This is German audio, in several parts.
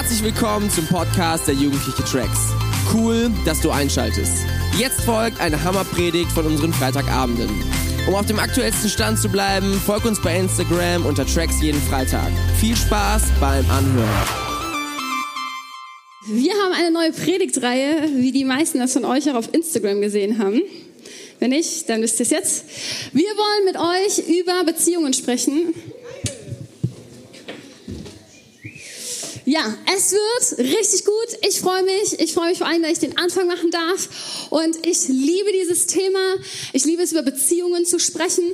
Herzlich willkommen zum Podcast der Jugendliche Tracks. Cool, dass du einschaltest. Jetzt folgt eine Hammerpredigt von unseren Freitagabenden. Um auf dem aktuellsten Stand zu bleiben, folg uns bei Instagram unter Tracks jeden Freitag. Viel Spaß beim Anhören. Wir haben eine neue Predigtreihe, wie die meisten das von euch auch auf Instagram gesehen haben. Wenn nicht, dann wisst ihr es jetzt. Wir wollen mit euch über Beziehungen sprechen. Ja, es wird richtig gut. Ich freue mich. Ich freue mich vor allem, dass ich den Anfang machen darf. Und ich liebe dieses Thema. Ich liebe es, über Beziehungen zu sprechen,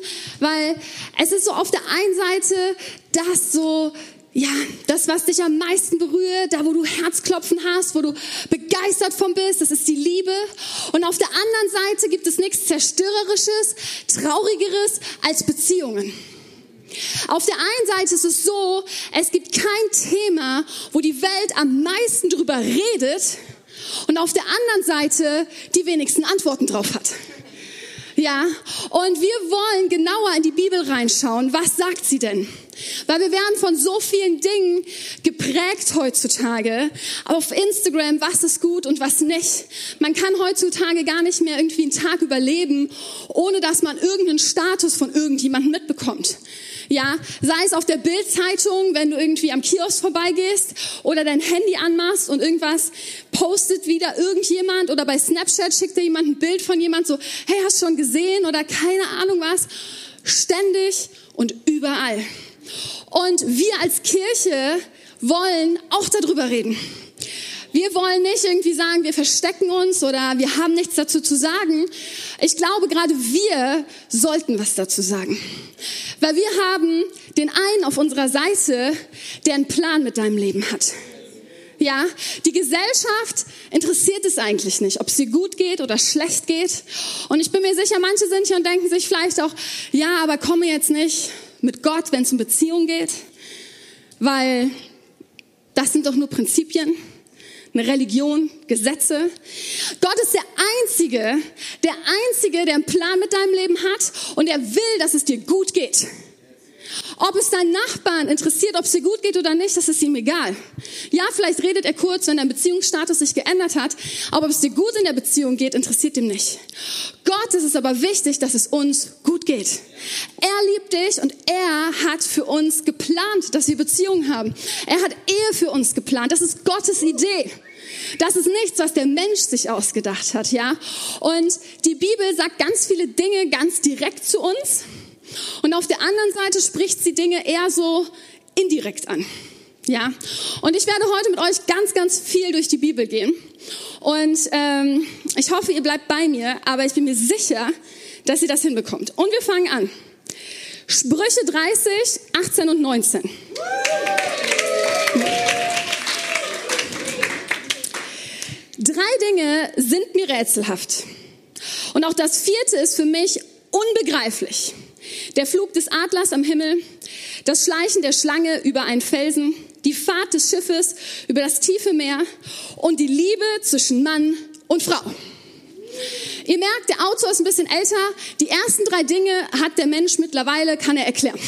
weil es ist so auf der einen Seite das so, ja, das, was dich am meisten berührt, da wo du Herzklopfen hast, wo du begeistert von bist, das ist die Liebe. Und auf der anderen Seite gibt es nichts Zerstörerisches, Traurigeres als Beziehungen. Auf der einen Seite ist es so, es gibt kein Thema, wo die Welt am meisten drüber redet und auf der anderen Seite die wenigsten Antworten drauf hat. Ja, und wir wollen genauer in die Bibel reinschauen. Was sagt sie denn? Weil wir werden von so vielen Dingen geprägt heutzutage. Auf Instagram, was ist gut und was nicht. Man kann heutzutage gar nicht mehr irgendwie einen Tag überleben, ohne dass man irgendeinen Status von irgendjemandem mitbekommt. Ja, sei es auf der Bildzeitung, wenn du irgendwie am Kiosk vorbeigehst oder dein Handy anmachst und irgendwas postet wieder irgendjemand oder bei Snapchat schickt dir jemand ein Bild von jemand so, hey, hast schon gesehen oder keine Ahnung was. Ständig und überall. Und wir als Kirche wollen auch darüber reden. Wir wollen nicht irgendwie sagen, wir verstecken uns oder wir haben nichts dazu zu sagen. Ich glaube, gerade wir sollten was dazu sagen. Weil wir haben den einen auf unserer Seite, der einen Plan mit deinem Leben hat. Ja, die Gesellschaft interessiert es eigentlich nicht, ob es dir gut geht oder schlecht geht. Und ich bin mir sicher, manche sind hier und denken sich vielleicht auch, ja, aber komme jetzt nicht mit Gott, wenn es um Beziehung geht, weil das sind doch nur Prinzipien eine Religion, Gesetze. Gott ist der Einzige, der Einzige, der einen Plan mit deinem Leben hat und er will, dass es dir gut geht. Ob es deinen Nachbarn interessiert, ob es dir gut geht oder nicht, das ist ihm egal. Ja, vielleicht redet er kurz, wenn dein Beziehungsstatus sich geändert hat, aber ob es dir gut in der Beziehung geht, interessiert ihm nicht. Gott ist es aber wichtig, dass es uns gut geht. Er liebt dich und er hat für uns geplant, dass wir Beziehungen haben. Er hat Ehe für uns geplant. Das ist Gottes Idee. Das ist nichts, was der Mensch sich ausgedacht hat, ja. Und die Bibel sagt ganz viele Dinge ganz direkt zu uns. Und auf der anderen Seite spricht sie Dinge eher so indirekt an. Ja, und ich werde heute mit euch ganz, ganz viel durch die Bibel gehen. Und ähm, ich hoffe, ihr bleibt bei mir, aber ich bin mir sicher, dass ihr das hinbekommt. Und wir fangen an. Sprüche 30, 18 und 19. Drei Dinge sind mir rätselhaft. Und auch das vierte ist für mich unbegreiflich. Der Flug des Adlers am Himmel, das Schleichen der Schlange über einen Felsen, die Fahrt des Schiffes über das tiefe Meer und die Liebe zwischen Mann und Frau. Ihr merkt, der Autor ist ein bisschen älter. Die ersten drei Dinge hat der Mensch mittlerweile, kann er erklären.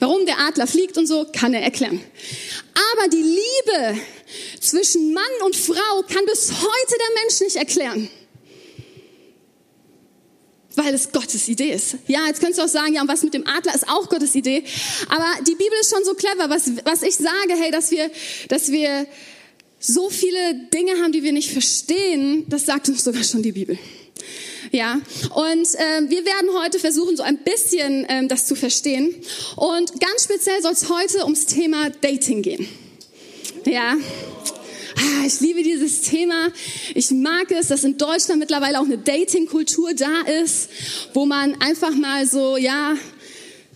Warum der Adler fliegt und so, kann er erklären. Aber die Liebe zwischen Mann und Frau kann bis heute der Mensch nicht erklären. Weil es Gottes Idee ist. Ja, jetzt könntest du auch sagen, ja, und was mit dem Adler ist auch Gottes Idee. Aber die Bibel ist schon so clever, was, was ich sage, hey, dass wir, dass wir so viele Dinge haben, die wir nicht verstehen, das sagt uns sogar schon die Bibel. Ja, und ähm, wir werden heute versuchen, so ein bisschen ähm, das zu verstehen. Und ganz speziell soll es heute ums Thema Dating gehen. Ja. Ah, ich liebe dieses Thema. Ich mag es, dass in Deutschland mittlerweile auch eine Dating-Kultur da ist, wo man einfach mal so, ja,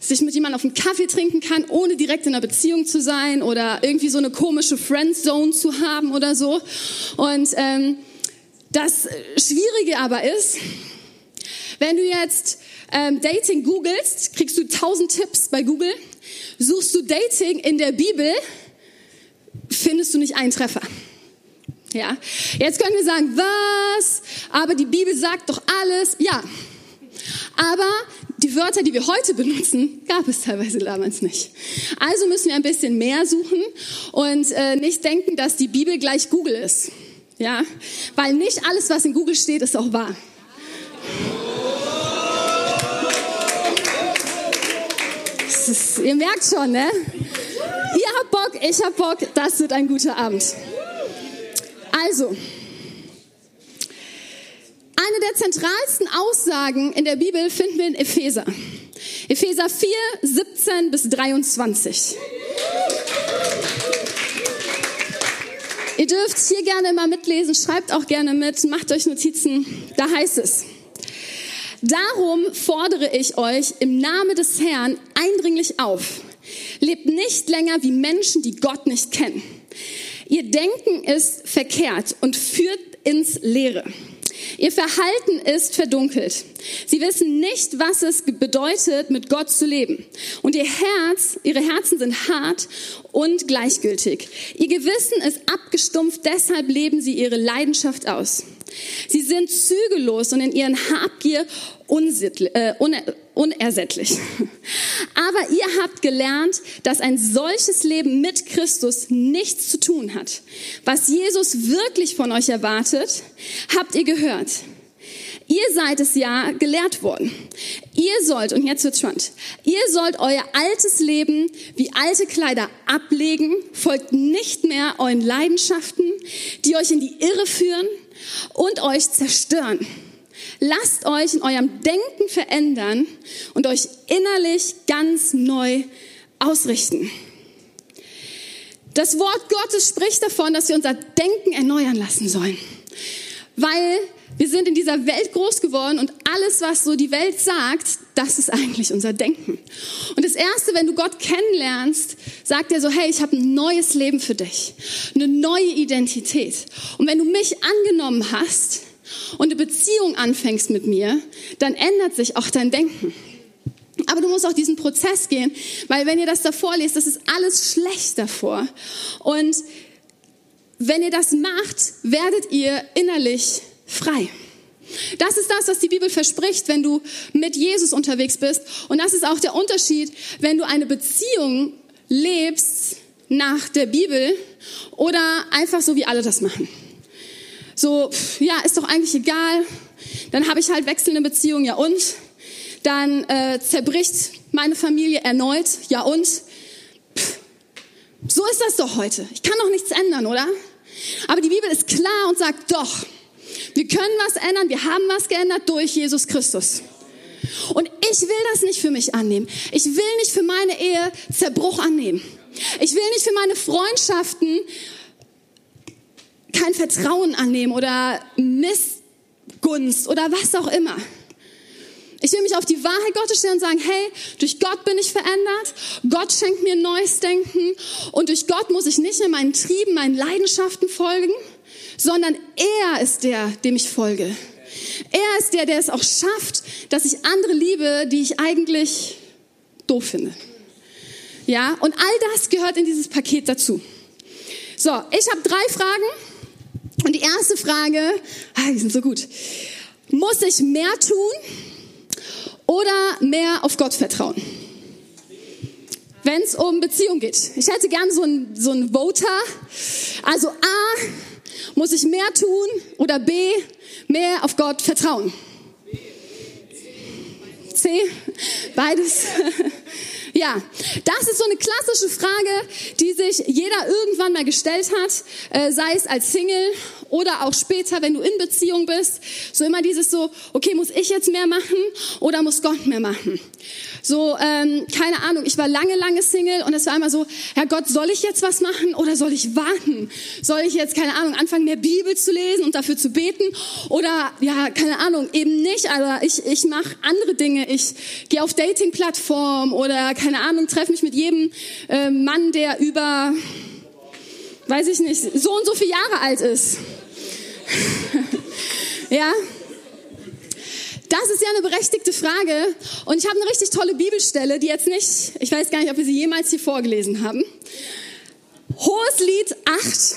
sich mit jemandem auf einen Kaffee trinken kann, ohne direkt in einer Beziehung zu sein oder irgendwie so eine komische Friendzone zu haben oder so. Und ähm, das Schwierige aber ist, wenn du jetzt ähm, Dating googelst, kriegst du tausend Tipps bei Google. Suchst du Dating in der Bibel, findest du nicht einen Treffer. Ja, jetzt können wir sagen, was? Aber die Bibel sagt doch alles. Ja, aber die Wörter, die wir heute benutzen, gab es teilweise damals nicht. Also müssen wir ein bisschen mehr suchen und äh, nicht denken, dass die Bibel gleich Google ist. Ja, weil nicht alles, was in Google steht, ist auch wahr. Ist, ihr merkt schon, ne? Ihr habt Bock, ich hab Bock, das wird ein guter Abend. Also, eine der zentralsten Aussagen in der Bibel finden wir in Epheser. Epheser 4, 17 bis 23. Ihr dürft hier gerne mal mitlesen, schreibt auch gerne mit, macht euch Notizen. Da heißt es, Darum fordere ich euch im Namen des Herrn eindringlich auf. Lebt nicht länger wie Menschen, die Gott nicht kennen. Ihr Denken ist verkehrt und führt ins Leere. Ihr Verhalten ist verdunkelt. Sie wissen nicht, was es bedeutet, mit Gott zu leben. Und ihr Herz, ihre Herzen sind hart und gleichgültig. Ihr Gewissen ist abgestumpft, deshalb leben sie ihre Leidenschaft aus. Sie sind zügellos und in ihren Habgier äh, unersättlich. Aber ihr habt gelernt, dass ein solches Leben mit Christus nichts zu tun hat. Was Jesus wirklich von euch erwartet, habt ihr gehört. Ihr seid es ja gelehrt worden. Ihr sollt, und jetzt wird's spannend, ihr sollt euer altes Leben wie alte Kleider ablegen, folgt nicht mehr euren Leidenschaften, die euch in die Irre führen und euch zerstören. Lasst euch in eurem Denken verändern und euch innerlich ganz neu ausrichten. Das Wort Gottes spricht davon, dass wir unser Denken erneuern lassen sollen. Weil wir sind in dieser Welt groß geworden und alles, was so die Welt sagt, das ist eigentlich unser Denken. Und das Erste, wenn du Gott kennenlernst, sagt er so, hey, ich habe ein neues Leben für dich, eine neue Identität. Und wenn du mich angenommen hast und eine Beziehung anfängst mit mir, dann ändert sich auch dein Denken. Aber du musst auch diesen Prozess gehen, weil wenn ihr das davor lest, das ist alles schlecht davor. Und wenn ihr das macht, werdet ihr innerlich frei. Das ist das, was die Bibel verspricht, wenn du mit Jesus unterwegs bist. Und das ist auch der Unterschied, wenn du eine Beziehung lebst nach der Bibel oder einfach so, wie alle das machen. So, ja, ist doch eigentlich egal. Dann habe ich halt wechselnde Beziehungen, ja und? Dann äh, zerbricht meine Familie erneut, ja und? Pff, so ist das doch heute. Ich kann doch nichts ändern, oder? Aber die Bibel ist klar und sagt doch, wir können was ändern, wir haben was geändert durch Jesus Christus. Und ich will das nicht für mich annehmen. Ich will nicht für meine Ehe Zerbruch annehmen. Ich will nicht für meine Freundschaften kein Vertrauen annehmen oder Missgunst oder was auch immer. Ich will mich auf die Wahrheit Gottes stellen und sagen, hey, durch Gott bin ich verändert, Gott schenkt mir neues Denken und durch Gott muss ich nicht mehr meinen Trieben, meinen Leidenschaften folgen, sondern er ist der, dem ich folge. Er ist der, der es auch schafft, dass ich andere liebe, die ich eigentlich doof finde. Ja, und all das gehört in dieses Paket dazu. So, ich habe drei Fragen. Und die erste Frage, ah, die sind so gut. Muss ich mehr tun oder mehr auf Gott vertrauen? Wenn es um Beziehung geht. Ich hätte gern so ein, so Voter. Also A, muss ich mehr tun oder B, mehr auf Gott vertrauen? C, beides. Ja, das ist so eine klassische Frage, die sich jeder irgendwann mal gestellt hat, äh, sei es als Single oder auch später, wenn du in Beziehung bist. So immer dieses so, okay, muss ich jetzt mehr machen oder muss Gott mehr machen? So, ähm, keine Ahnung, ich war lange, lange Single und es war immer so, Herr Gott, soll ich jetzt was machen oder soll ich warten? Soll ich jetzt, keine Ahnung, anfangen, mehr Bibel zu lesen und dafür zu beten? Oder, ja, keine Ahnung, eben nicht, aber ich, ich mache andere Dinge. Ich gehe auf Dating-Plattformen oder, keine Ahnung, treffe mich mit jedem äh, Mann, der über, weiß ich nicht, so und so viele Jahre alt ist. ja? Das ist ja eine berechtigte Frage. Und ich habe eine richtig tolle Bibelstelle, die jetzt nicht, ich weiß gar nicht, ob wir sie jemals hier vorgelesen haben. Hohes Lied 8.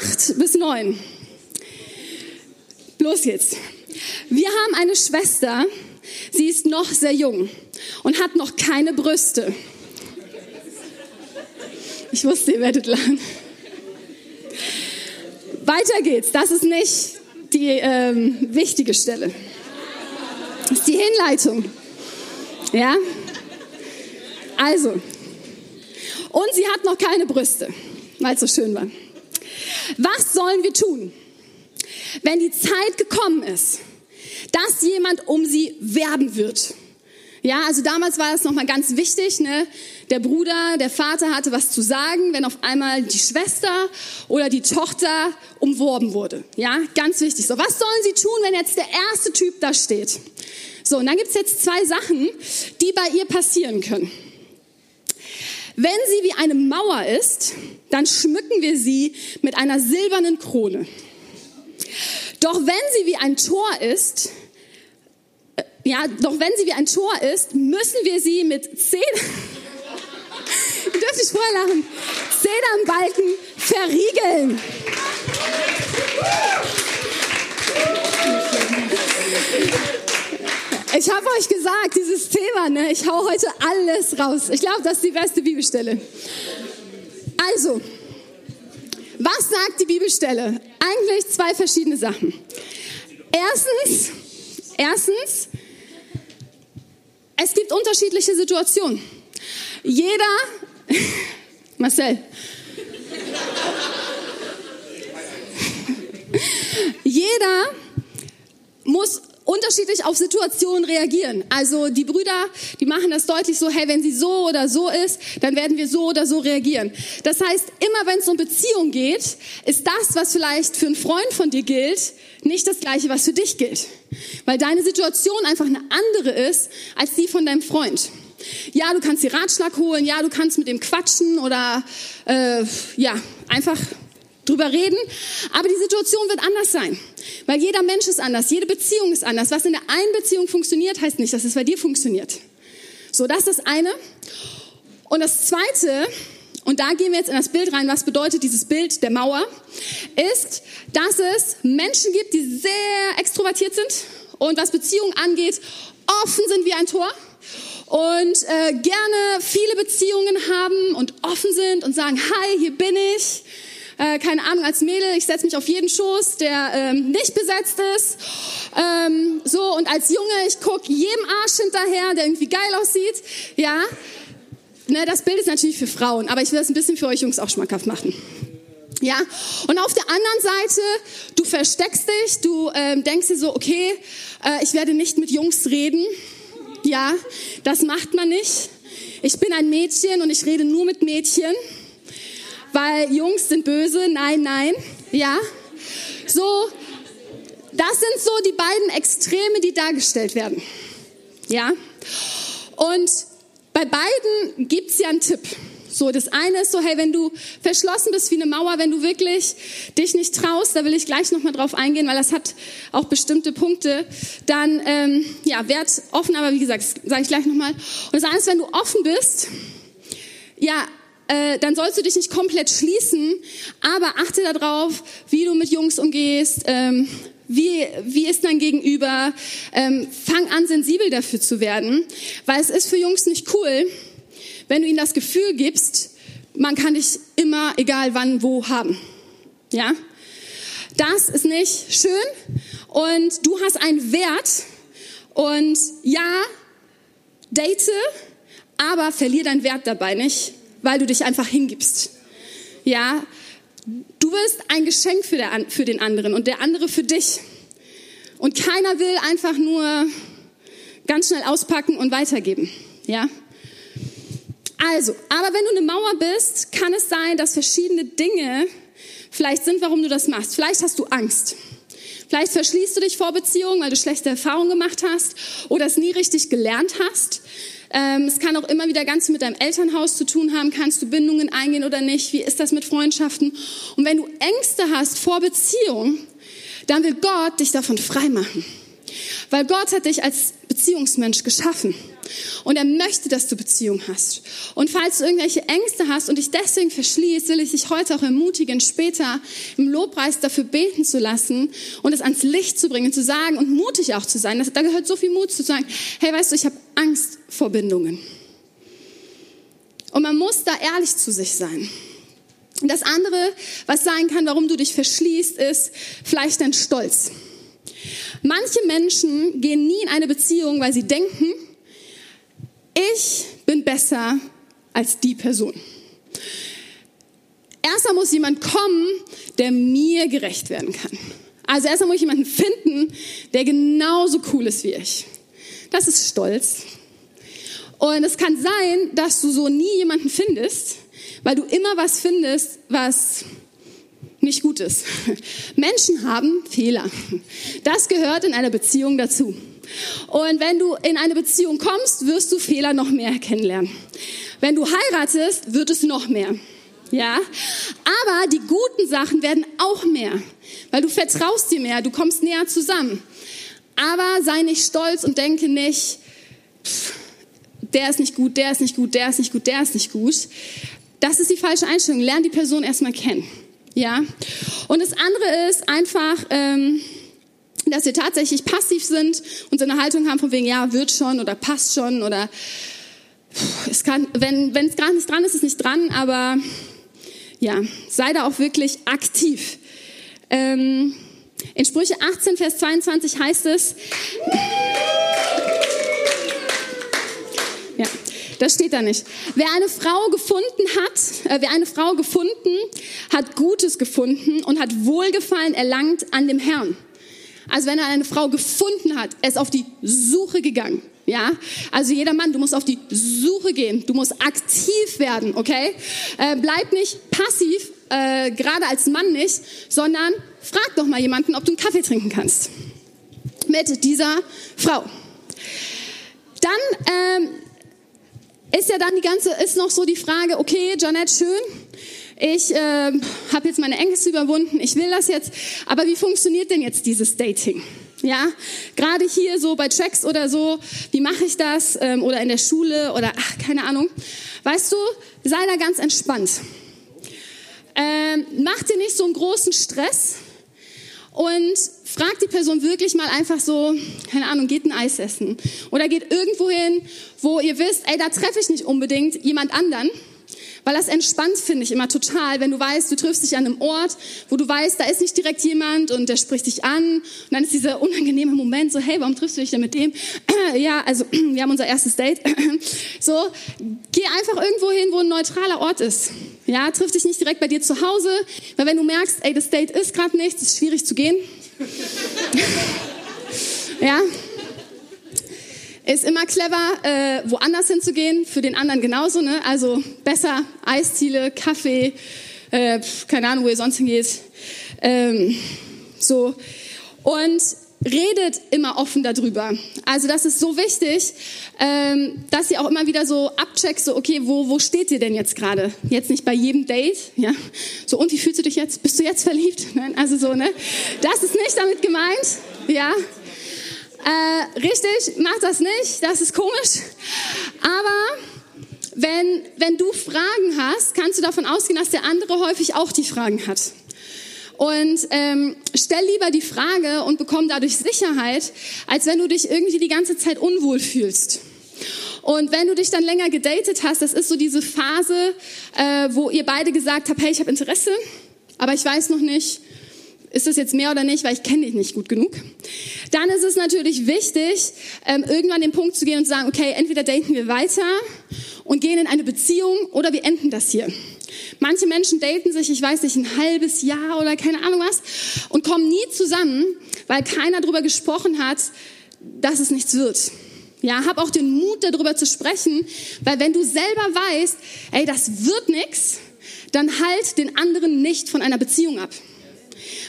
Acht bis neun. los geht's. Wir haben eine Schwester, sie ist noch sehr jung und hat noch keine Brüste. Ich wusste, ihr werdet lachen. Weiter geht's. Das ist nicht die ähm, wichtige Stelle. Das ist die Hinleitung. Ja? Also. Und sie hat noch keine Brüste, weil es so schön war. Was sollen wir tun, wenn die Zeit gekommen ist, dass jemand um sie werben wird? Ja, also damals war es nochmal ganz wichtig, ne? Der Bruder, der Vater hatte was zu sagen, wenn auf einmal die Schwester oder die Tochter umworben wurde. Ja, ganz wichtig. So, was sollen sie tun, wenn jetzt der erste Typ da steht? So, und dann gibt's jetzt zwei Sachen, die bei ihr passieren können. Wenn sie wie eine Mauer ist, dann schmücken wir sie mit einer silbernen Krone. Doch wenn sie wie ein Tor ist, ja, doch wenn sie wie ein Tor ist, müssen wir sie mit zehn, ihr dürft nicht vorher lachen, Zedernbalken verriegeln. Ich habe euch gesagt, dieses Thema, ne, ich hau heute alles raus. Ich glaube, das ist die beste Bibelstelle. Also, was sagt die Bibelstelle? Eigentlich zwei verschiedene Sachen. Erstens, erstens, es gibt unterschiedliche Situationen. Jeder, Marcel, jeder muss unterschiedlich auf Situationen reagieren. Also die Brüder, die machen das deutlich so, hey, wenn sie so oder so ist, dann werden wir so oder so reagieren. Das heißt, immer wenn es um Beziehung geht, ist das, was vielleicht für einen Freund von dir gilt, nicht das gleiche, was für dich gilt. Weil deine Situation einfach eine andere ist als die von deinem Freund. Ja, du kannst dir Ratschlag holen, ja, du kannst mit dem quatschen oder äh, ja, einfach drüber reden, aber die Situation wird anders sein, weil jeder Mensch ist anders, jede Beziehung ist anders. Was in der einen Beziehung funktioniert, heißt nicht, dass es bei dir funktioniert. So, das ist das eine. Und das zweite, und da gehen wir jetzt in das Bild rein, was bedeutet dieses Bild der Mauer, ist, dass es Menschen gibt, die sehr extrovertiert sind und was Beziehungen angeht, offen sind wie ein Tor und äh, gerne viele Beziehungen haben und offen sind und sagen, hi, hier bin ich äh, keine Ahnung, als Mädel, ich setze mich auf jeden Schoß, der ähm, nicht besetzt ist. Ähm, so, und als Junge, ich gucke jedem Arsch hinterher, der irgendwie geil aussieht. Ja, ne, das Bild ist natürlich für Frauen, aber ich will das ein bisschen für euch Jungs auch schmackhaft machen. Ja, und auf der anderen Seite, du versteckst dich, du ähm, denkst dir so, okay, äh, ich werde nicht mit Jungs reden. Ja, das macht man nicht. Ich bin ein Mädchen und ich rede nur mit Mädchen weil Jungs sind böse. Nein, nein. Ja. So, das sind so die beiden Extreme, die dargestellt werden. Ja. Und bei beiden gibt's ja einen Tipp. So, das eine ist so, hey, wenn du verschlossen bist wie eine Mauer, wenn du wirklich dich nicht traust, da will ich gleich nochmal drauf eingehen, weil das hat auch bestimmte Punkte, dann, ähm, ja, werd offen, aber wie gesagt, sage ich gleich nochmal. Und das andere ist, wenn du offen bist, ja, äh, dann sollst du dich nicht komplett schließen, aber achte darauf, wie du mit Jungs umgehst, ähm, wie, wie ist dein Gegenüber, ähm, fang an, sensibel dafür zu werden, weil es ist für Jungs nicht cool, wenn du ihnen das Gefühl gibst, man kann dich immer, egal wann, wo haben. Ja? Das ist nicht schön und du hast einen Wert und ja, date, aber verlier deinen Wert dabei nicht weil du dich einfach hingibst. Ja, du bist ein Geschenk für, der, für den anderen und der andere für dich. Und keiner will einfach nur ganz schnell auspacken und weitergeben. Ja? Also, aber wenn du eine Mauer bist, kann es sein, dass verschiedene Dinge vielleicht sind, warum du das machst. Vielleicht hast du Angst. Vielleicht verschließt du dich vor Beziehungen, weil du schlechte Erfahrungen gemacht hast oder es nie richtig gelernt hast. Ähm, es kann auch immer wieder ganz mit deinem Elternhaus zu tun haben. Kannst du Bindungen eingehen oder nicht? Wie ist das mit Freundschaften? Und wenn du Ängste hast vor Beziehung, dann will Gott dich davon frei machen. Weil Gott hat dich als Beziehungsmensch geschaffen. Und er möchte, dass du Beziehung hast. Und falls du irgendwelche Ängste hast und dich deswegen verschließt, will ich dich heute auch ermutigen, später im Lobpreis dafür beten zu lassen und es ans Licht zu bringen, zu sagen und mutig auch zu sein. Da gehört so viel Mut zu sagen, hey, weißt du, ich habe Angst vor Bindungen. Und man muss da ehrlich zu sich sein. Das andere, was sein kann, warum du dich verschließt, ist vielleicht dein Stolz. Manche Menschen gehen nie in eine Beziehung, weil sie denken, ich bin besser als die Person. Erstmal muss jemand kommen, der mir gerecht werden kann. Also erstmal muss ich jemanden finden, der genauso cool ist wie ich. Das ist Stolz. Und es kann sein, dass du so nie jemanden findest, weil du immer was findest, was nicht gut ist. Menschen haben Fehler. Das gehört in einer Beziehung dazu. Und wenn du in eine Beziehung kommst, wirst du Fehler noch mehr kennenlernen. Wenn du heiratest, wird es noch mehr. Ja, aber die guten Sachen werden auch mehr, weil du vertraust dir mehr, du kommst näher zusammen. Aber sei nicht stolz und denke nicht, pff, der ist nicht gut, der ist nicht gut, der ist nicht gut, der ist nicht gut. Das ist die falsche Einstellung. Lern die Person erstmal kennen. Ja. Und das andere ist einfach, ähm, dass wir tatsächlich passiv sind und so eine Haltung haben von wegen, ja, wird schon oder passt schon oder es kann, wenn wenn es gar nicht dran ist, ist es nicht dran, aber ja, sei da auch wirklich aktiv. Ähm, in Sprüche 18, Vers 22 heißt es, ja, das steht da nicht. Wer eine Frau gefunden hat, äh, wer eine Frau gefunden, hat Gutes gefunden und hat Wohlgefallen erlangt an dem Herrn. Also wenn er eine Frau gefunden hat, er ist auf die Suche gegangen. Ja, also jeder Mann, du musst auf die Suche gehen, du musst aktiv werden, okay? Äh, bleib nicht passiv, äh, gerade als Mann nicht, sondern frag doch mal jemanden, ob du einen Kaffee trinken kannst mit dieser Frau. Dann ähm, ist ja dann die ganze, ist noch so die Frage, okay, Janette, schön, ich äh, habe jetzt meine Ängste überwunden, ich will das jetzt, aber wie funktioniert denn jetzt dieses Dating? Ja, gerade hier so bei Tracks oder so, wie mache ich das? Ähm, oder in der Schule oder ach, keine Ahnung. Weißt du, sei da ganz entspannt. Ähm, mach dir nicht so einen großen Stress und frag die Person wirklich mal einfach so, keine Ahnung, geht ein Eis essen oder geht irgendwo hin, wo ihr wisst, ey, da treffe ich nicht unbedingt jemand anderen, weil das entspannt finde ich immer total, wenn du weißt, du triffst dich an einem Ort, wo du weißt, da ist nicht direkt jemand und der spricht dich an und dann ist dieser unangenehme Moment so, hey, warum triffst du dich denn mit dem? ja, also wir haben unser erstes Date. so, geh einfach irgendwo hin, wo ein neutraler Ort ist. Ja, triff dich nicht direkt bei dir zu Hause, weil wenn du merkst, ey, das Date ist gerade nichts, ist schwierig zu gehen. ja, ist immer clever, äh, woanders hinzugehen, für den anderen genauso. Ne? Also besser Eisziele, Kaffee, äh, keine Ahnung, wo ihr sonst hingeht. Ähm, so. Und redet immer offen darüber. Also das ist so wichtig, ähm, dass ihr auch immer wieder so abcheckt, so okay, wo, wo steht ihr denn jetzt gerade? Jetzt nicht bei jedem Date, ja? So und wie fühlst du dich jetzt? Bist du jetzt verliebt? Nein, also so, ne? Das ist nicht damit gemeint, ja? Äh, richtig, mach das nicht, das ist komisch. Aber wenn, wenn du Fragen hast, kannst du davon ausgehen, dass der andere häufig auch die Fragen hat. Und ähm, stell lieber die Frage und bekomm dadurch Sicherheit, als wenn du dich irgendwie die ganze Zeit unwohl fühlst. Und wenn du dich dann länger gedatet hast, das ist so diese Phase, äh, wo ihr beide gesagt habt, hey, ich habe Interesse, aber ich weiß noch nicht, ist das jetzt mehr oder nicht, weil ich kenne dich nicht gut genug. Dann ist es natürlich wichtig, ähm, irgendwann den Punkt zu gehen und zu sagen, okay, entweder daten wir weiter und gehen in eine Beziehung oder wir enden das hier. Manche Menschen daten sich, ich weiß nicht, ein halbes Jahr oder keine Ahnung was und kommen nie zusammen, weil keiner darüber gesprochen hat, dass es nichts wird. Ja, hab auch den Mut, darüber zu sprechen, weil wenn du selber weißt, ey, das wird nichts, dann halt den anderen nicht von einer Beziehung ab.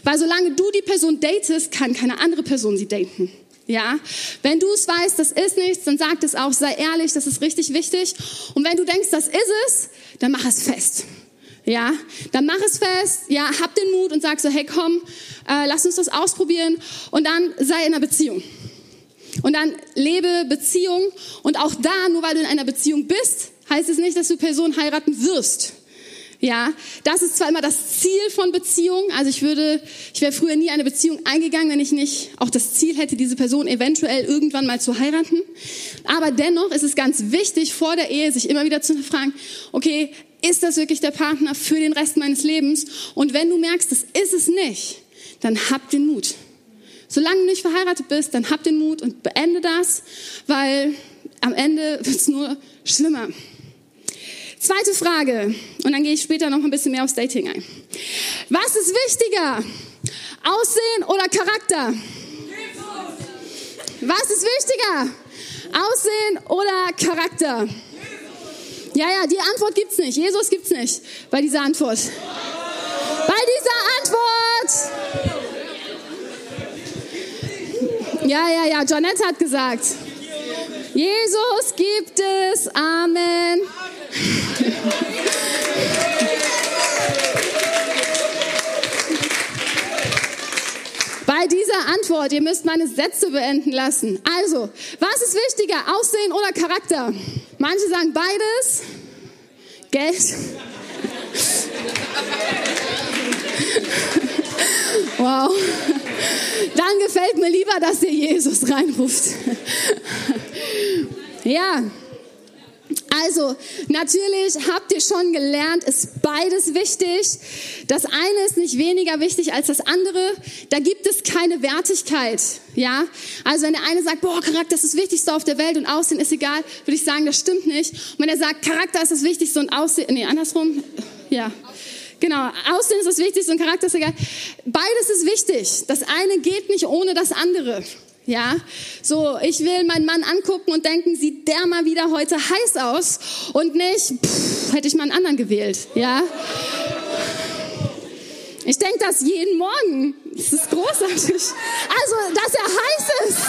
Weil solange du die Person datest, kann keine andere Person sie daten. Ja, wenn du es weißt, das ist nichts, dann sag es auch, sei ehrlich, das ist richtig wichtig. Und wenn du denkst, das ist es, dann mach es fest. Ja, dann mach es fest, ja, hab den Mut und sag so, hey komm, äh, lass uns das ausprobieren und dann sei in einer Beziehung. Und dann lebe Beziehung. Und auch da, nur weil du in einer Beziehung bist, heißt es nicht, dass du Person heiraten wirst. Ja, das ist zwar immer das Ziel von Beziehungen. Also ich würde, ich wäre früher nie eine Beziehung eingegangen, wenn ich nicht auch das Ziel hätte, diese Person eventuell irgendwann mal zu heiraten. Aber dennoch ist es ganz wichtig, vor der Ehe sich immer wieder zu fragen, okay, ist das wirklich der Partner für den Rest meines Lebens? Und wenn du merkst, das ist es nicht, dann hab den Mut. Solange du nicht verheiratet bist, dann hab den Mut und beende das, weil am Ende wird es nur schlimmer. Zweite Frage, und dann gehe ich später noch ein bisschen mehr aufs Dating ein. Was ist wichtiger? Aussehen oder Charakter? Was ist wichtiger? Aussehen oder Charakter? Ja, ja, die Antwort gibt's nicht. Jesus gibt's nicht bei dieser Antwort. Bei dieser Antwort! Ja, ja, ja, Janette hat gesagt. Jesus gibt es. Amen. Bei dieser Antwort, ihr müsst meine Sätze beenden lassen. Also, was ist wichtiger, Aussehen oder Charakter? Manche sagen beides. Geld. Wow. Dann gefällt mir lieber, dass ihr Jesus reinruft. Ja. Also, natürlich habt ihr schon gelernt, ist beides wichtig. Das eine ist nicht weniger wichtig als das andere. Da gibt es keine Wertigkeit. Ja? Also, wenn der eine sagt, boah, Charakter ist das Wichtigste auf der Welt und Aussehen ist egal, würde ich sagen, das stimmt nicht. Und wenn er sagt, Charakter ist das Wichtigste und Aussehen, nee, andersrum, ja. Genau, Aussehen ist das Wichtigste und Charakter ist egal. Beides ist wichtig. Das eine geht nicht ohne das andere. Ja, so, ich will meinen Mann angucken und denken, sieht der mal wieder heute heiß aus und nicht, pff, hätte ich mal einen anderen gewählt. Ja. Ich denke das jeden Morgen. Das ist großartig. Also, dass er heiß ist.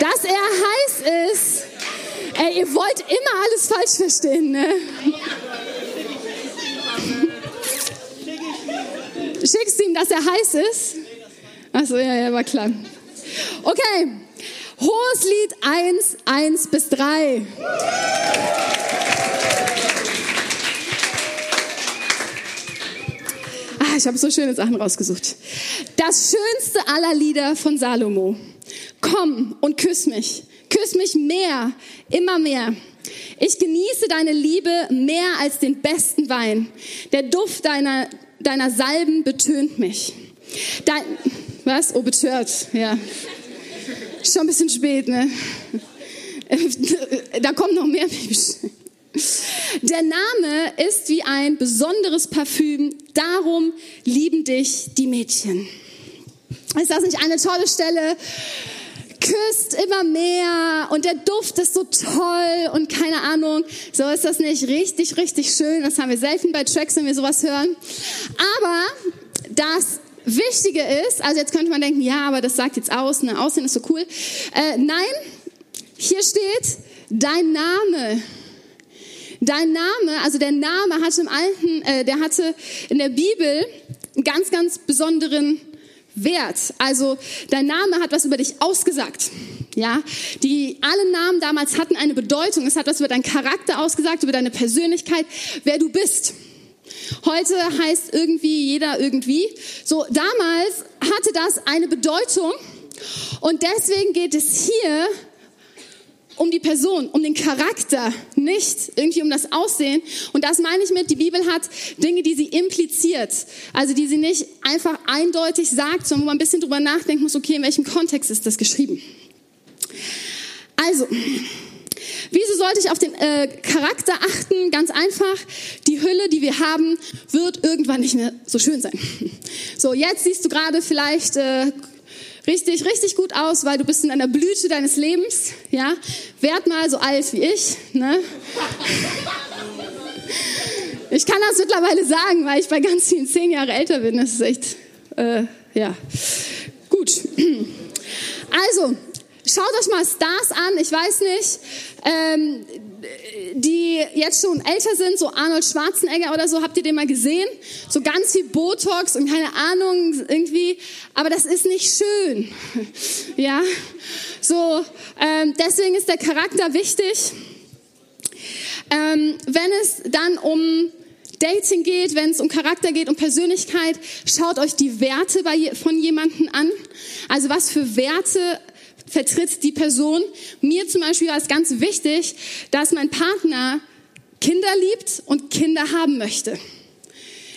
Dass er heiß ist. Ey, ihr wollt immer alles falsch verstehen, ne? Schickst ihm, dass er heiß ist? Achso, ja, ja, war klar. Okay. Hohes Lied 1, 1 bis 3. Ah, ich habe so schöne Sachen rausgesucht. Das schönste aller Lieder von Salomo. Komm und küss mich. Küss mich mehr, immer mehr. Ich genieße deine Liebe mehr als den besten Wein. Der Duft deiner, deiner Salben betönt mich. Dein, was? Oh, betört, ja. Schon ein bisschen spät, ne? Da kommt noch mehr. Der Name ist wie ein besonderes Parfüm, darum lieben dich die Mädchen. Ist das nicht eine tolle Stelle? Küsst immer mehr und der Duft ist so toll und keine Ahnung, so ist das nicht richtig, richtig schön. Das haben wir selten bei Tracks, wenn wir sowas hören. Aber das Wichtige ist, also jetzt könnte man denken, ja, aber das sagt jetzt aus, ne, Aussehen ist so cool. Äh, nein, hier steht dein Name. Dein Name, also der Name hatte im Alten, äh, der hatte in der Bibel einen ganz, ganz besonderen Wert. Also dein Name hat was über dich ausgesagt. Ja, die alle Namen damals hatten eine Bedeutung. Es hat was über deinen Charakter ausgesagt, über deine Persönlichkeit, wer du bist. Heute heißt irgendwie jeder irgendwie. So damals hatte das eine Bedeutung und deswegen geht es hier um die Person, um den Charakter, nicht irgendwie um das Aussehen. Und das meine ich mit, die Bibel hat Dinge, die sie impliziert. Also die sie nicht einfach eindeutig sagt, sondern wo man ein bisschen drüber nachdenken muss, okay, in welchem Kontext ist das geschrieben. Also, wieso sollte ich auf den äh, Charakter achten? Ganz einfach, die Hülle, die wir haben, wird irgendwann nicht mehr so schön sein. So, jetzt siehst du gerade vielleicht... Äh, richtig, richtig gut aus, weil du bist in einer Blüte deines Lebens, ja. Werd mal so alt wie ich, ne? Ich kann das mittlerweile sagen, weil ich bei ganz vielen zehn Jahre älter bin. Das ist echt, äh, ja, gut. Also, schaut euch mal Stars an, ich weiß nicht, ähm, die jetzt schon älter sind, so Arnold Schwarzenegger oder so, habt ihr den mal gesehen? So ganz viel Botox und keine Ahnung irgendwie, aber das ist nicht schön. ja, so, ähm, deswegen ist der Charakter wichtig. Ähm, wenn es dann um Dating geht, wenn es um Charakter geht, um Persönlichkeit, schaut euch die Werte bei, von jemandem an. Also was für Werte vertritt die Person. Mir zum Beispiel war es ganz wichtig, dass mein Partner Kinder liebt und Kinder haben möchte.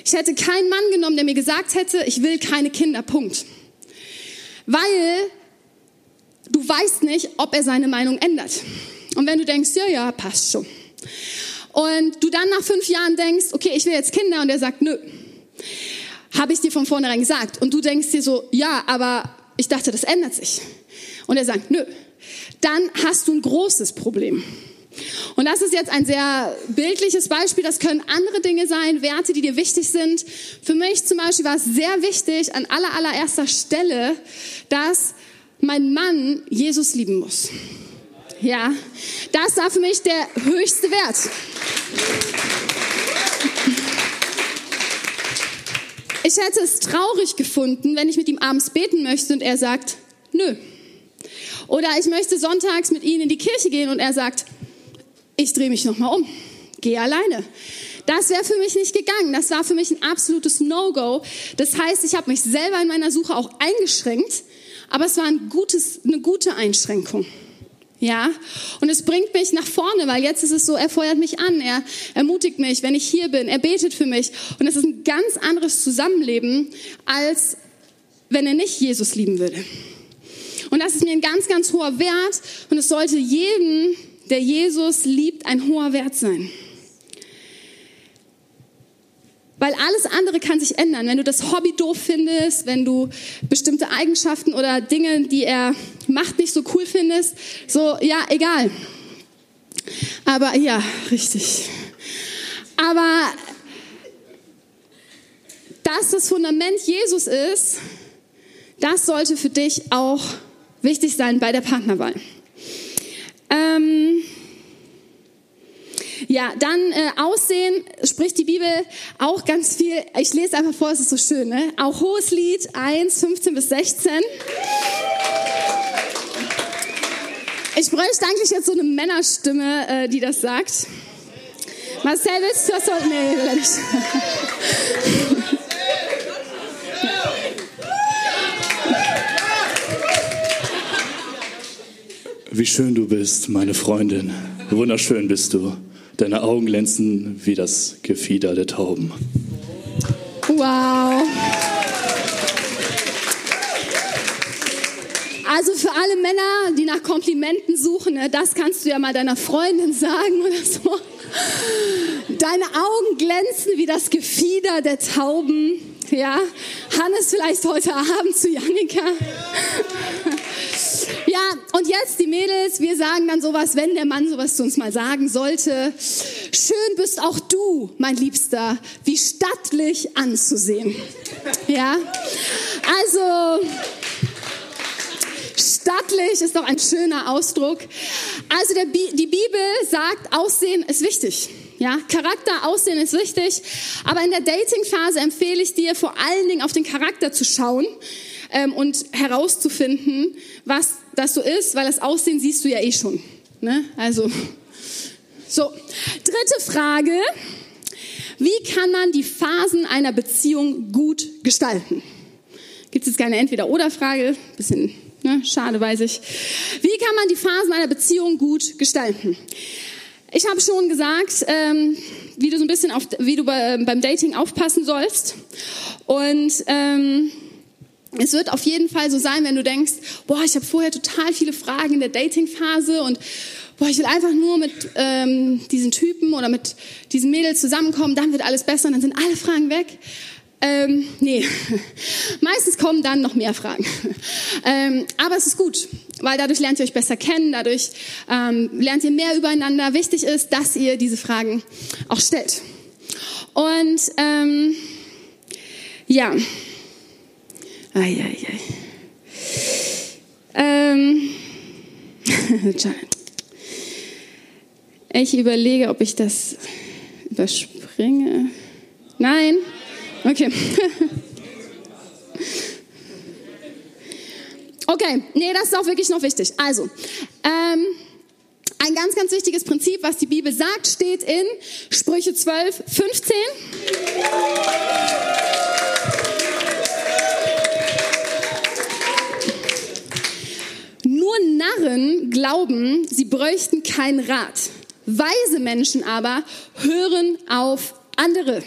Ich hätte keinen Mann genommen, der mir gesagt hätte, ich will keine Kinder, Punkt. Weil du weißt nicht, ob er seine Meinung ändert. Und wenn du denkst, ja, ja, passt schon. Und du dann nach fünf Jahren denkst, okay, ich will jetzt Kinder und er sagt, nö. Habe ich dir von vornherein gesagt. Und du denkst dir so, ja, aber ich dachte, das ändert sich. Und er sagt, nö. Dann hast du ein großes Problem. Und das ist jetzt ein sehr bildliches Beispiel. Das können andere Dinge sein, Werte, die dir wichtig sind. Für mich zum Beispiel war es sehr wichtig, an aller, allererster Stelle, dass mein Mann Jesus lieben muss. Ja, das war für mich der höchste Wert. Ich hätte es traurig gefunden, wenn ich mit ihm abends beten möchte und er sagt, nö. Oder ich möchte sonntags mit ihm in die Kirche gehen und er sagt, ich drehe mich nochmal um, gehe alleine. Das wäre für mich nicht gegangen. Das war für mich ein absolutes No-Go. Das heißt, ich habe mich selber in meiner Suche auch eingeschränkt, aber es war ein gutes, eine gute Einschränkung. Ja, und es bringt mich nach vorne, weil jetzt ist es so, er feuert mich an, er ermutigt mich, wenn ich hier bin, er betet für mich. Und es ist ein ganz anderes Zusammenleben, als wenn er nicht Jesus lieben würde. Und das ist mir ein ganz, ganz hoher Wert und es sollte jedem, der Jesus liebt, ein hoher Wert sein. Weil alles andere kann sich ändern. Wenn du das Hobby doof findest, wenn du bestimmte Eigenschaften oder Dinge, die er macht, nicht so cool findest, so, ja, egal. Aber ja, richtig. Aber dass das Fundament Jesus ist, das sollte für dich auch wichtig sein bei der Partnerwahl. Ähm, ja, dann äh, Aussehen spricht die Bibel auch ganz viel. Ich lese einfach vor, es ist so schön. Ne? Auch Hohes Lied 1, 15 bis 16. Ich bräuchte eigentlich jetzt so eine Männerstimme, äh, die das sagt. Marcel, willst du das? Nee, nicht. Wie schön du bist, meine Freundin. Wunderschön bist du. Deine Augen glänzen wie das Gefieder der Tauben. Wow. Also für alle Männer, die nach Komplimenten suchen, ne, das kannst du ja mal deiner Freundin sagen oder so. Deine Augen glänzen wie das Gefieder der Tauben. Ja, Hannes vielleicht heute Abend zu Janika. Ja, und jetzt die Mädels, wir sagen dann sowas, wenn der Mann sowas zu uns mal sagen sollte. Schön bist auch du, mein Liebster, wie stattlich anzusehen. Ja, also stattlich ist doch ein schöner Ausdruck. Also der, die Bibel sagt, Aussehen ist wichtig. Ja, Charakter, Aussehen ist wichtig. Aber in der Dating-Phase empfehle ich dir vor allen Dingen auf den Charakter zu schauen ähm, und herauszufinden, was das so ist, weil das Aussehen siehst du ja eh schon. Ne? Also, so. Dritte Frage. Wie kann man die Phasen einer Beziehung gut gestalten? Gibt es jetzt keine Entweder-Oder-Frage? Bisschen ne? schade, weiß ich. Wie kann man die Phasen einer Beziehung gut gestalten? Ich habe schon gesagt, ähm, wie du so ein bisschen auf, wie du bei, beim Dating aufpassen sollst. Und ähm, es wird auf jeden Fall so sein, wenn du denkst, boah, ich habe vorher total viele Fragen in der Dating-Phase und boah, ich will einfach nur mit ähm, diesen Typen oder mit diesen Mädels zusammenkommen, dann wird alles besser und dann sind alle Fragen weg. Ähm, nee, meistens kommen dann noch mehr Fragen. Ähm, aber es ist gut, weil dadurch lernt ihr euch besser kennen, dadurch ähm, lernt ihr mehr übereinander. Wichtig ist, dass ihr diese Fragen auch stellt. Und ähm, ja, Eieiei. Ähm, ich überlege, ob ich das überspringe. Nein? Okay. Okay, nee, das ist auch wirklich noch wichtig. Also, ähm, ein ganz, ganz wichtiges Prinzip, was die Bibel sagt, steht in Sprüche 12, 15. Nur Narren glauben, sie bräuchten keinen Rat. Weise Menschen aber hören auf andere.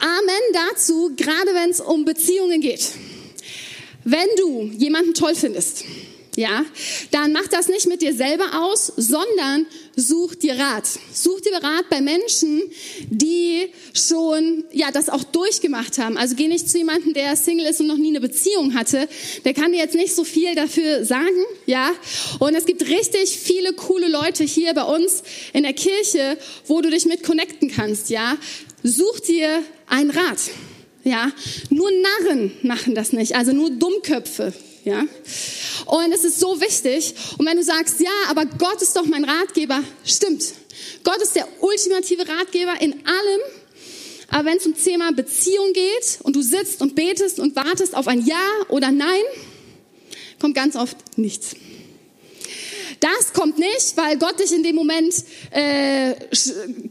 Amen dazu, gerade wenn es um Beziehungen geht. Wenn du jemanden toll findest, ja, dann mach das nicht mit dir selber aus, sondern such dir Rat. Such dir Rat bei Menschen, die schon, ja, das auch durchgemacht haben. Also geh nicht zu jemandem, der Single ist und noch nie eine Beziehung hatte. Der kann dir jetzt nicht so viel dafür sagen, ja. Und es gibt richtig viele coole Leute hier bei uns in der Kirche, wo du dich mit connecten kannst, ja. Such dir einen Rat. Ja, nur Narren machen das nicht, also nur Dummköpfe, ja. Und es ist so wichtig. Und wenn du sagst, ja, aber Gott ist doch mein Ratgeber, stimmt. Gott ist der ultimative Ratgeber in allem. Aber wenn es um Thema Beziehung geht und du sitzt und betest und wartest auf ein Ja oder Nein, kommt ganz oft nichts. Das kommt nicht, weil Gott dich in dem Moment äh,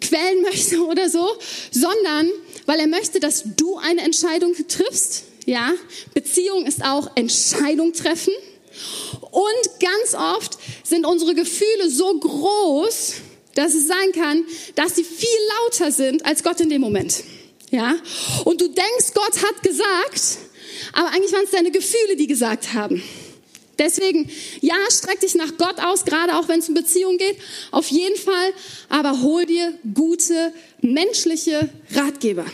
quälen möchte oder so, sondern weil er möchte, dass du eine Entscheidung triffst. Ja, Beziehung ist auch Entscheidung treffen. Und ganz oft sind unsere Gefühle so groß, dass es sein kann, dass sie viel lauter sind als Gott in dem Moment. Ja? Und du denkst, Gott hat gesagt, aber eigentlich waren es deine Gefühle, die gesagt haben. Deswegen, ja, streck dich nach Gott aus, gerade auch wenn es um Beziehungen geht, auf jeden Fall, aber hol dir gute menschliche Ratgeber.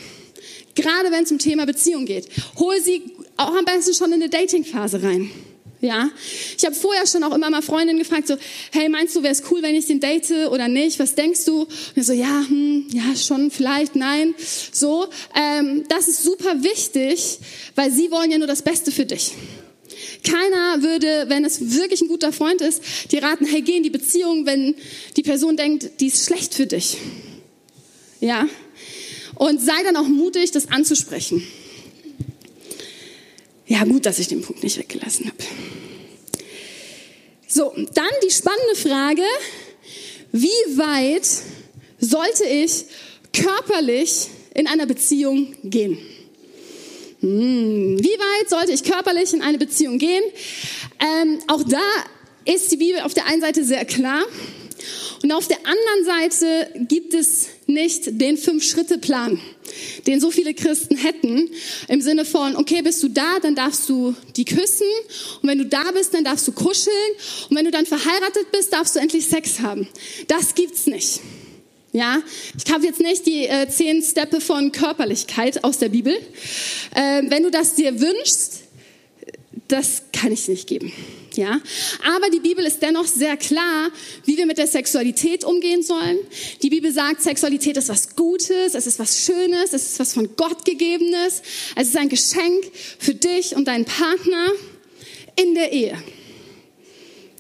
Gerade wenn es um Thema Beziehung geht. Hol sie auch am besten schon in eine Datingphase rein. Ja, ich habe vorher schon auch immer mal Freundinnen gefragt, so, hey, meinst du, wäre es cool, wenn ich den date oder nicht? Was denkst du? Und so, ja, hm, ja, schon, vielleicht, nein. So, ähm, das ist super wichtig, weil sie wollen ja nur das Beste für dich. Keiner würde, wenn es wirklich ein guter Freund ist, dir raten, hey, geh in die Beziehung, wenn die Person denkt, die ist schlecht für dich. Ja? Und sei dann auch mutig, das anzusprechen. Ja, gut, dass ich den Punkt nicht weggelassen habe. So, dann die spannende Frage, wie weit sollte ich körperlich in einer Beziehung gehen? Hm, wie weit sollte ich körperlich in eine Beziehung gehen? Ähm, auch da ist die Bibel auf der einen Seite sehr klar und auf der anderen Seite gibt es nicht den Fünf-Schritte-Plan, den so viele Christen hätten, im Sinne von, okay, bist du da, dann darfst du die küssen und wenn du da bist, dann darfst du kuscheln und wenn du dann verheiratet bist, darfst du endlich Sex haben. Das gibt's nicht. Ja, ich habe jetzt nicht die äh, zehn Steppe von Körperlichkeit aus der Bibel. Äh, wenn du das dir wünschst, das kann ich nicht geben. Ja, aber die Bibel ist dennoch sehr klar, wie wir mit der Sexualität umgehen sollen. Die Bibel sagt, Sexualität ist was Gutes, es ist was Schönes, es ist was von Gott gegebenes, es ist ein Geschenk für dich und deinen Partner in der Ehe.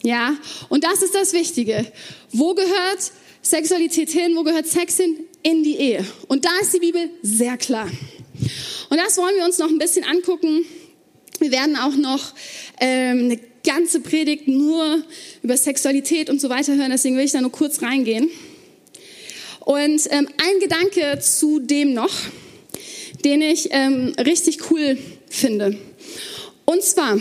Ja, und das ist das Wichtige. Wo gehört Sexualität hin, wo gehört Sex hin? In die Ehe. Und da ist die Bibel sehr klar. Und das wollen wir uns noch ein bisschen angucken. Wir werden auch noch ähm, eine ganze Predigt nur über Sexualität und so weiter hören, deswegen will ich da nur kurz reingehen. Und ähm, ein Gedanke zu dem noch, den ich ähm, richtig cool finde. Und zwar,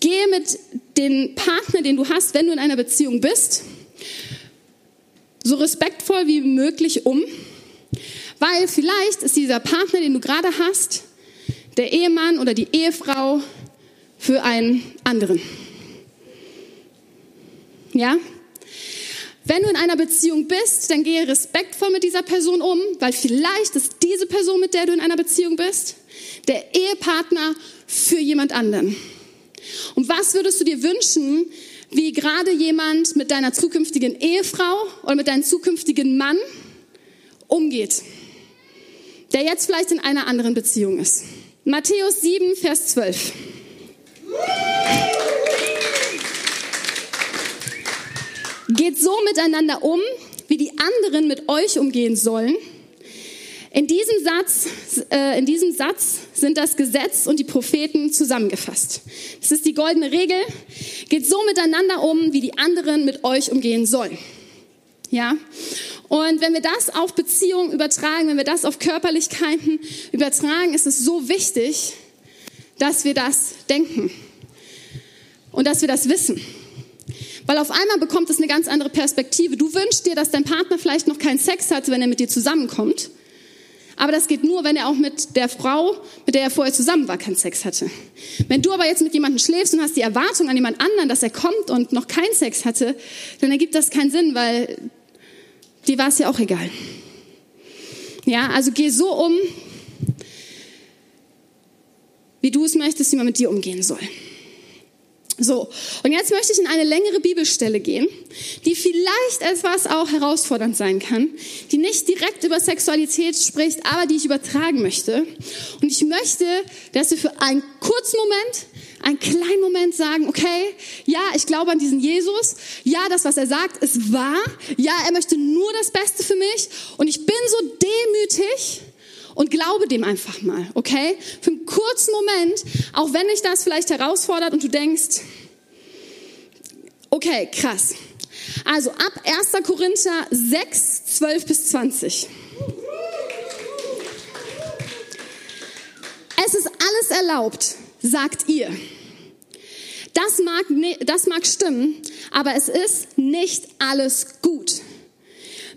gehe mit dem Partner, den du hast, wenn du in einer Beziehung bist, so respektvoll wie möglich um, weil vielleicht ist dieser Partner, den du gerade hast, der Ehemann oder die Ehefrau für einen anderen. Ja? Wenn du in einer Beziehung bist, dann gehe respektvoll mit dieser Person um, weil vielleicht ist diese Person, mit der du in einer Beziehung bist, der Ehepartner für jemand anderen. Und was würdest du dir wünschen, wie gerade jemand mit deiner zukünftigen Ehefrau oder mit deinem zukünftigen Mann umgeht, der jetzt vielleicht in einer anderen Beziehung ist? Matthäus 7, Vers 12. Geht so miteinander um, wie die anderen mit euch umgehen sollen – in diesem Satz, äh, in diesem Satz sind das Gesetz und die Propheten zusammengefasst. Das ist die goldene Regel. Geht so miteinander um, wie die anderen mit euch umgehen sollen. Ja? Und wenn wir das auf Beziehungen übertragen, wenn wir das auf Körperlichkeiten übertragen, ist es so wichtig, dass wir das denken und dass wir das wissen. Weil auf einmal bekommt es eine ganz andere Perspektive. Du wünschst dir, dass dein Partner vielleicht noch keinen Sex hat, wenn er mit dir zusammenkommt. Aber das geht nur, wenn er auch mit der Frau, mit der er vorher zusammen war, keinen Sex hatte. Wenn du aber jetzt mit jemandem schläfst und hast die Erwartung an jemand anderen, dass er kommt und noch keinen Sex hatte, dann ergibt das keinen Sinn, weil dir war es ja auch egal. Ja, also geh so um, wie du es möchtest, wie man mit dir umgehen soll. So, und jetzt möchte ich in eine längere Bibelstelle gehen, die vielleicht etwas auch herausfordernd sein kann, die nicht direkt über Sexualität spricht, aber die ich übertragen möchte. Und ich möchte, dass wir für einen kurzen Moment, einen kleinen Moment sagen, okay, ja, ich glaube an diesen Jesus, ja, das, was er sagt, ist wahr, ja, er möchte nur das Beste für mich. Und ich bin so demütig, und glaube dem einfach mal, okay? Für einen kurzen Moment, auch wenn dich das vielleicht herausfordert und du denkst, okay, krass. Also ab 1. Korinther 6, 12 bis 20. Es ist alles erlaubt, sagt ihr. Das mag, das mag stimmen, aber es ist nicht alles gut.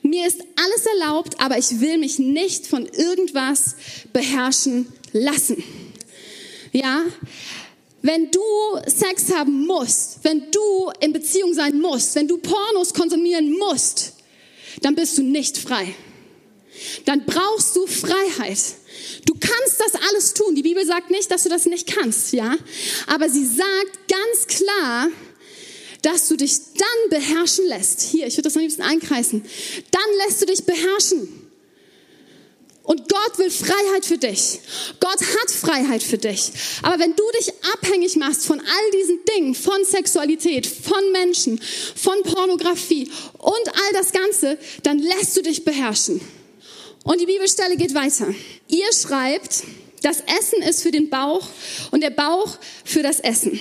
Mir ist alles erlaubt, aber ich will mich nicht von irgendwas beherrschen lassen. Ja? Wenn du Sex haben musst, wenn du in Beziehung sein musst, wenn du Pornos konsumieren musst, dann bist du nicht frei. Dann brauchst du Freiheit. Du kannst das alles tun. Die Bibel sagt nicht, dass du das nicht kannst, ja? Aber sie sagt ganz klar, dass du dich dann beherrschen lässt. Hier, ich würde das am liebsten einkreisen. Dann lässt du dich beherrschen. Und Gott will Freiheit für dich. Gott hat Freiheit für dich. Aber wenn du dich abhängig machst von all diesen Dingen, von Sexualität, von Menschen, von Pornografie und all das Ganze, dann lässt du dich beherrschen. Und die Bibelstelle geht weiter. Ihr schreibt, das Essen ist für den Bauch und der Bauch für das Essen.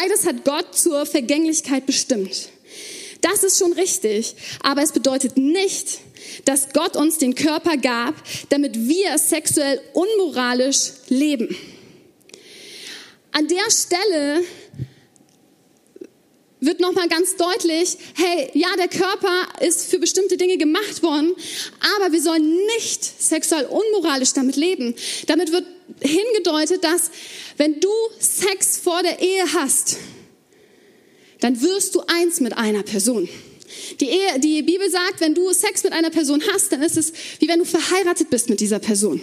Beides hat Gott zur Vergänglichkeit bestimmt. Das ist schon richtig, aber es bedeutet nicht, dass Gott uns den Körper gab, damit wir sexuell unmoralisch leben. An der Stelle wird nochmal ganz deutlich, hey, ja, der Körper ist für bestimmte Dinge gemacht worden, aber wir sollen nicht sexuell unmoralisch damit leben. Damit wird hingedeutet, dass wenn du Sex vor der Ehe hast, dann wirst du eins mit einer Person. Die, Ehe, die Bibel sagt, wenn du Sex mit einer Person hast, dann ist es wie wenn du verheiratet bist mit dieser Person.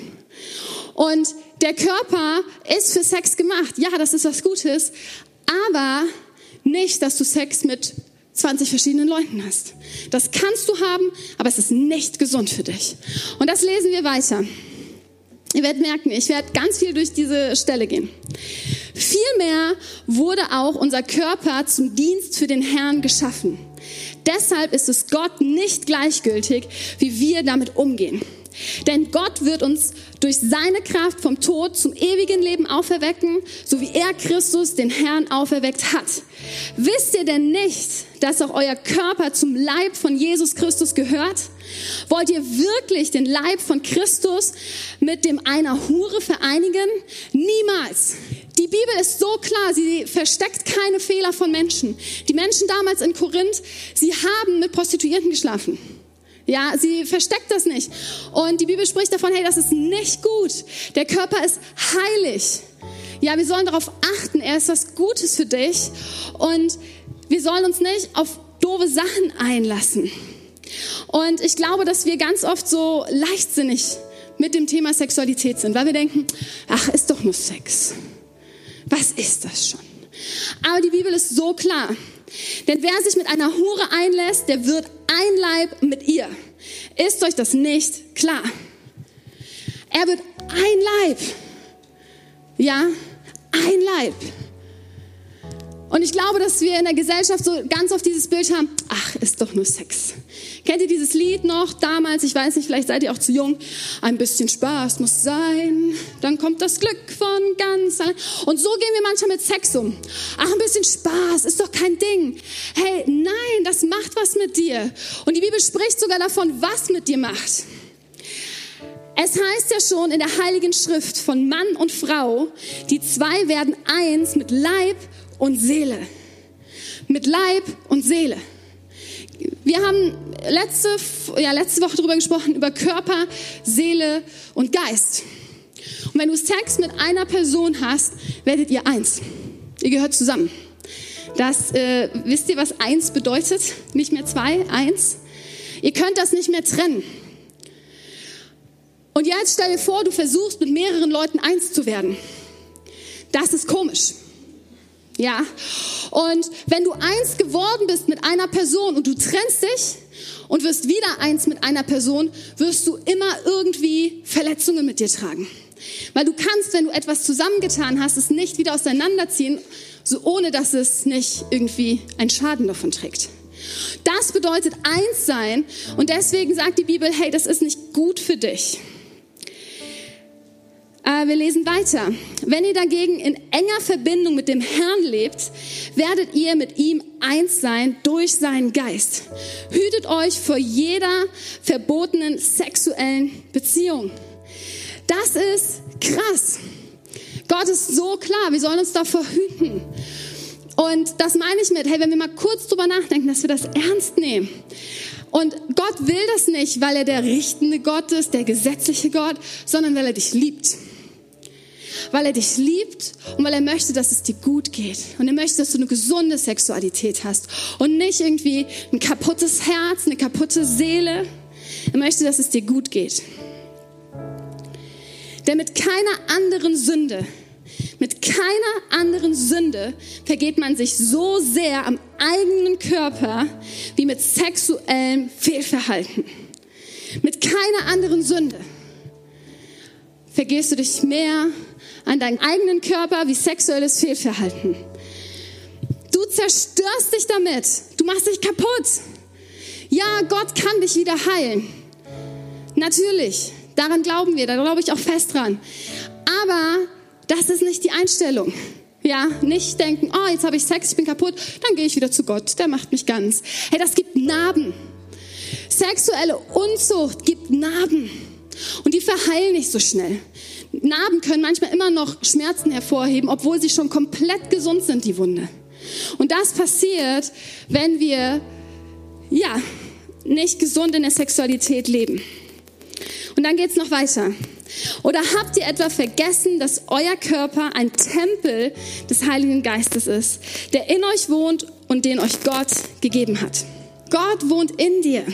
Und der Körper ist für Sex gemacht. Ja, das ist was Gutes. Aber nicht, dass du Sex mit 20 verschiedenen Leuten hast. Das kannst du haben, aber es ist nicht gesund für dich. Und das lesen wir weiter. Ihr werdet merken, ich werde ganz viel durch diese Stelle gehen. Vielmehr wurde auch unser Körper zum Dienst für den Herrn geschaffen. Deshalb ist es Gott nicht gleichgültig, wie wir damit umgehen. Denn Gott wird uns durch seine Kraft vom Tod zum ewigen Leben auferwecken, so wie er Christus, den Herrn, auferweckt hat. Wisst ihr denn nicht, dass auch euer Körper zum Leib von Jesus Christus gehört? Wollt ihr wirklich den Leib von Christus mit dem einer Hure vereinigen? Niemals. Die Bibel ist so klar, sie versteckt keine Fehler von Menschen. Die Menschen damals in Korinth, sie haben mit Prostituierten geschlafen. Ja, sie versteckt das nicht. Und die Bibel spricht davon, hey, das ist nicht gut. Der Körper ist heilig. Ja, wir sollen darauf achten, er ist was Gutes für dich. Und wir sollen uns nicht auf doofe Sachen einlassen. Und ich glaube, dass wir ganz oft so leichtsinnig mit dem Thema Sexualität sind, weil wir denken, ach, ist doch nur Sex. Was ist das schon? Aber die Bibel ist so klar. Denn wer sich mit einer Hure einlässt, der wird ein Leib mit ihr. Ist euch das nicht klar? Er wird ein Leib. Ja, ein Leib. Und ich glaube, dass wir in der Gesellschaft so ganz oft dieses Bild haben, ach, ist doch nur Sex. Kennt ihr dieses Lied noch damals? Ich weiß nicht, vielleicht seid ihr auch zu jung. Ein bisschen Spaß muss sein, dann kommt das Glück von ganz allein. Und so gehen wir manchmal mit Sex um. Ach, ein bisschen Spaß ist doch kein Ding. Hey, nein, das macht was mit dir. Und die Bibel spricht sogar davon, was mit dir macht. Es heißt ja schon in der Heiligen Schrift von Mann und Frau, die zwei werden eins mit Leib und Seele. Mit Leib und Seele. Wir haben letzte, ja, letzte Woche darüber gesprochen, über Körper, Seele und Geist. Und wenn du Sex mit einer Person hast, werdet ihr eins. Ihr gehört zusammen. Das, äh, wisst ihr, was eins bedeutet? Nicht mehr zwei, eins. Ihr könnt das nicht mehr trennen. Und jetzt stell dir vor, du versuchst mit mehreren Leuten eins zu werden. Das ist komisch. Ja. Und wenn du eins geworden bist mit einer Person und du trennst dich und wirst wieder eins mit einer Person, wirst du immer irgendwie Verletzungen mit dir tragen. Weil du kannst, wenn du etwas zusammengetan hast, es nicht wieder auseinanderziehen, so ohne dass es nicht irgendwie einen Schaden davon trägt. Das bedeutet eins sein und deswegen sagt die Bibel, hey, das ist nicht gut für dich. Äh, wir lesen weiter. Wenn ihr dagegen in enger Verbindung mit dem Herrn lebt, werdet ihr mit ihm eins sein durch seinen Geist. Hütet euch vor jeder verbotenen sexuellen Beziehung. Das ist krass. Gott ist so klar, wir sollen uns davor hüten. Und das meine ich mit, hey, wenn wir mal kurz drüber nachdenken, dass wir das ernst nehmen. Und Gott will das nicht, weil er der richtende Gott ist, der gesetzliche Gott, sondern weil er dich liebt weil er dich liebt und weil er möchte, dass es dir gut geht. Und er möchte, dass du eine gesunde Sexualität hast und nicht irgendwie ein kaputtes Herz, eine kaputte Seele. Er möchte, dass es dir gut geht. Denn mit keiner anderen Sünde, mit keiner anderen Sünde vergeht man sich so sehr am eigenen Körper wie mit sexuellem Fehlverhalten. Mit keiner anderen Sünde vergehst du dich mehr an deinen eigenen Körper wie sexuelles Fehlverhalten. Du zerstörst dich damit. Du machst dich kaputt. Ja, Gott kann dich wieder heilen. Natürlich. Daran glauben wir. Da glaube ich auch fest dran. Aber das ist nicht die Einstellung. Ja, nicht denken, oh, jetzt habe ich Sex, ich bin kaputt, dann gehe ich wieder zu Gott, der macht mich ganz. Hey, das gibt Narben. Sexuelle Unzucht gibt Narben. Und die verheilen nicht so schnell. Narben können manchmal immer noch Schmerzen hervorheben, obwohl sie schon komplett gesund sind, die Wunde. Und das passiert, wenn wir, ja, nicht gesund in der Sexualität leben. Und dann geht's noch weiter. Oder habt ihr etwa vergessen, dass euer Körper ein Tempel des Heiligen Geistes ist, der in euch wohnt und den euch Gott gegeben hat? Gott wohnt in dir.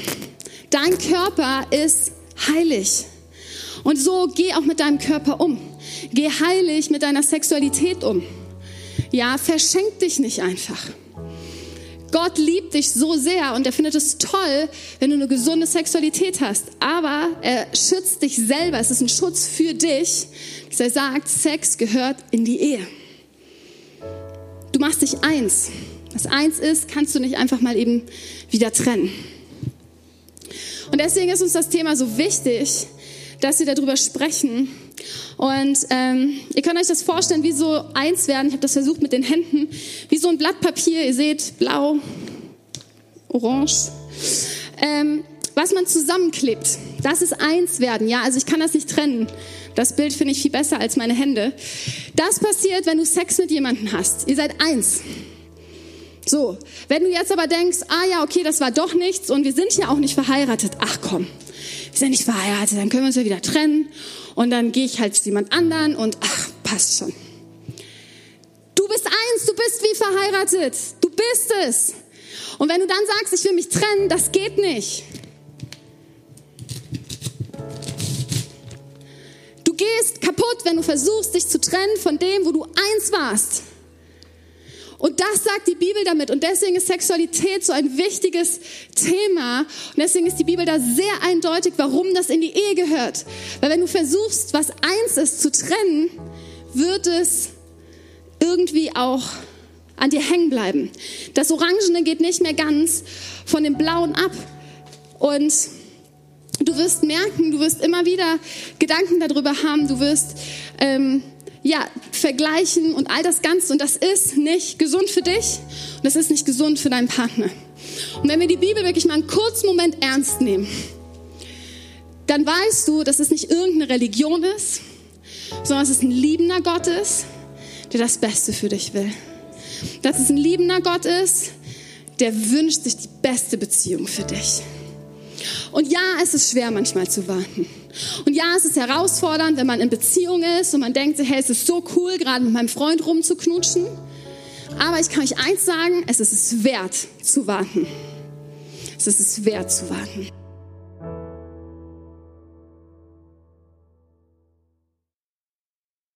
Dein Körper ist heilig. Und so geh auch mit deinem Körper um. Geh heilig mit deiner Sexualität um. Ja, verschenk dich nicht einfach. Gott liebt dich so sehr und er findet es toll, wenn du eine gesunde Sexualität hast. Aber er schützt dich selber. Es ist ein Schutz für dich, dass er sagt, Sex gehört in die Ehe. Du machst dich eins. Was eins ist, kannst du nicht einfach mal eben wieder trennen. Und deswegen ist uns das Thema so wichtig, dass wir darüber sprechen. Und ähm, ihr könnt euch das vorstellen, wie so eins werden. Ich habe das versucht mit den Händen, wie so ein Blatt Papier. Ihr seht blau, orange. Ähm, was man zusammenklebt, das ist eins werden. Ja, also ich kann das nicht trennen. Das Bild finde ich viel besser als meine Hände. Das passiert, wenn du Sex mit jemandem hast. Ihr seid eins. So, wenn du jetzt aber denkst, ah ja, okay, das war doch nichts und wir sind ja auch nicht verheiratet. Ach komm, wir sind nicht verheiratet, dann können wir uns ja wieder trennen und dann gehe ich halt zu jemand anderen und ach, passt schon. Du bist eins, du bist wie verheiratet, du bist es. Und wenn du dann sagst, ich will mich trennen, das geht nicht. Du gehst kaputt, wenn du versuchst, dich zu trennen von dem, wo du eins warst. Und das sagt die Bibel damit. Und deswegen ist Sexualität so ein wichtiges Thema. Und deswegen ist die Bibel da sehr eindeutig, warum das in die Ehe gehört. Weil wenn du versuchst, was eins ist, zu trennen, wird es irgendwie auch an dir hängen bleiben. Das Orangene geht nicht mehr ganz von dem Blauen ab. Und du wirst merken, du wirst immer wieder Gedanken darüber haben, du wirst ähm, ja, vergleichen und all das Ganze. Und das ist nicht gesund für dich und das ist nicht gesund für deinen Partner. Und wenn wir die Bibel wirklich mal einen kurzen Moment ernst nehmen, dann weißt du, dass es nicht irgendeine Religion ist, sondern dass es ein liebender Gott ist, der das Beste für dich will. Dass es ein liebender Gott ist, der wünscht sich die beste Beziehung für dich. Und ja, es ist schwer manchmal zu warten. Und ja, es ist herausfordernd, wenn man in Beziehung ist und man denkt, hey, es ist so cool, gerade mit meinem Freund rumzuknutschen. Aber ich kann euch eins sagen, es ist es wert zu warten. Es ist es wert zu warten.